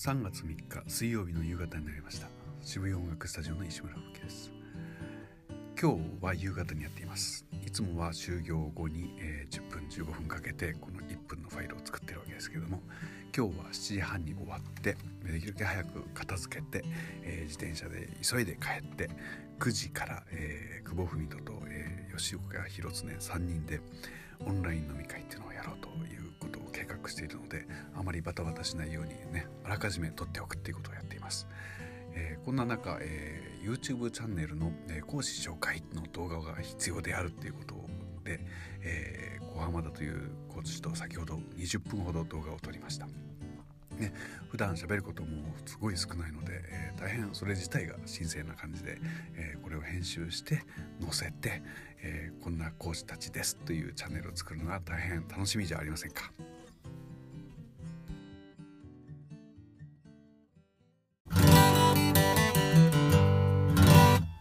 3月3日水曜日の夕方になりました。渋谷音楽スタジオの石村吹です。今日は夕方にやっています。いつもは就業後に、えー、10分15分かけてこの1分のファイルを作ってるわけですけども今日は7時半に終わってできるだけ早く片付けて、えー、自転車で急いで帰って9時から、えー、久保文人と、えー、吉岡弘常3人でオンライン飲み会っていうしているのであまりバタバタしないようにねあらかじめ撮っておくっていうことをやっています。えー、こんな中、えー、YouTube チャンネルの、えー、講師紹介の動画が必要であるっていうことで、えー、小浜田というコーチと先ほど20分ほど動画を撮りました。ね、普段喋ることもすごい少ないので、えー、大変それ自体が新鮮な感じで、えー、これを編集して載せて、えー、こんな講師たちですというチャンネルを作るのは大変楽しみじゃありませんか。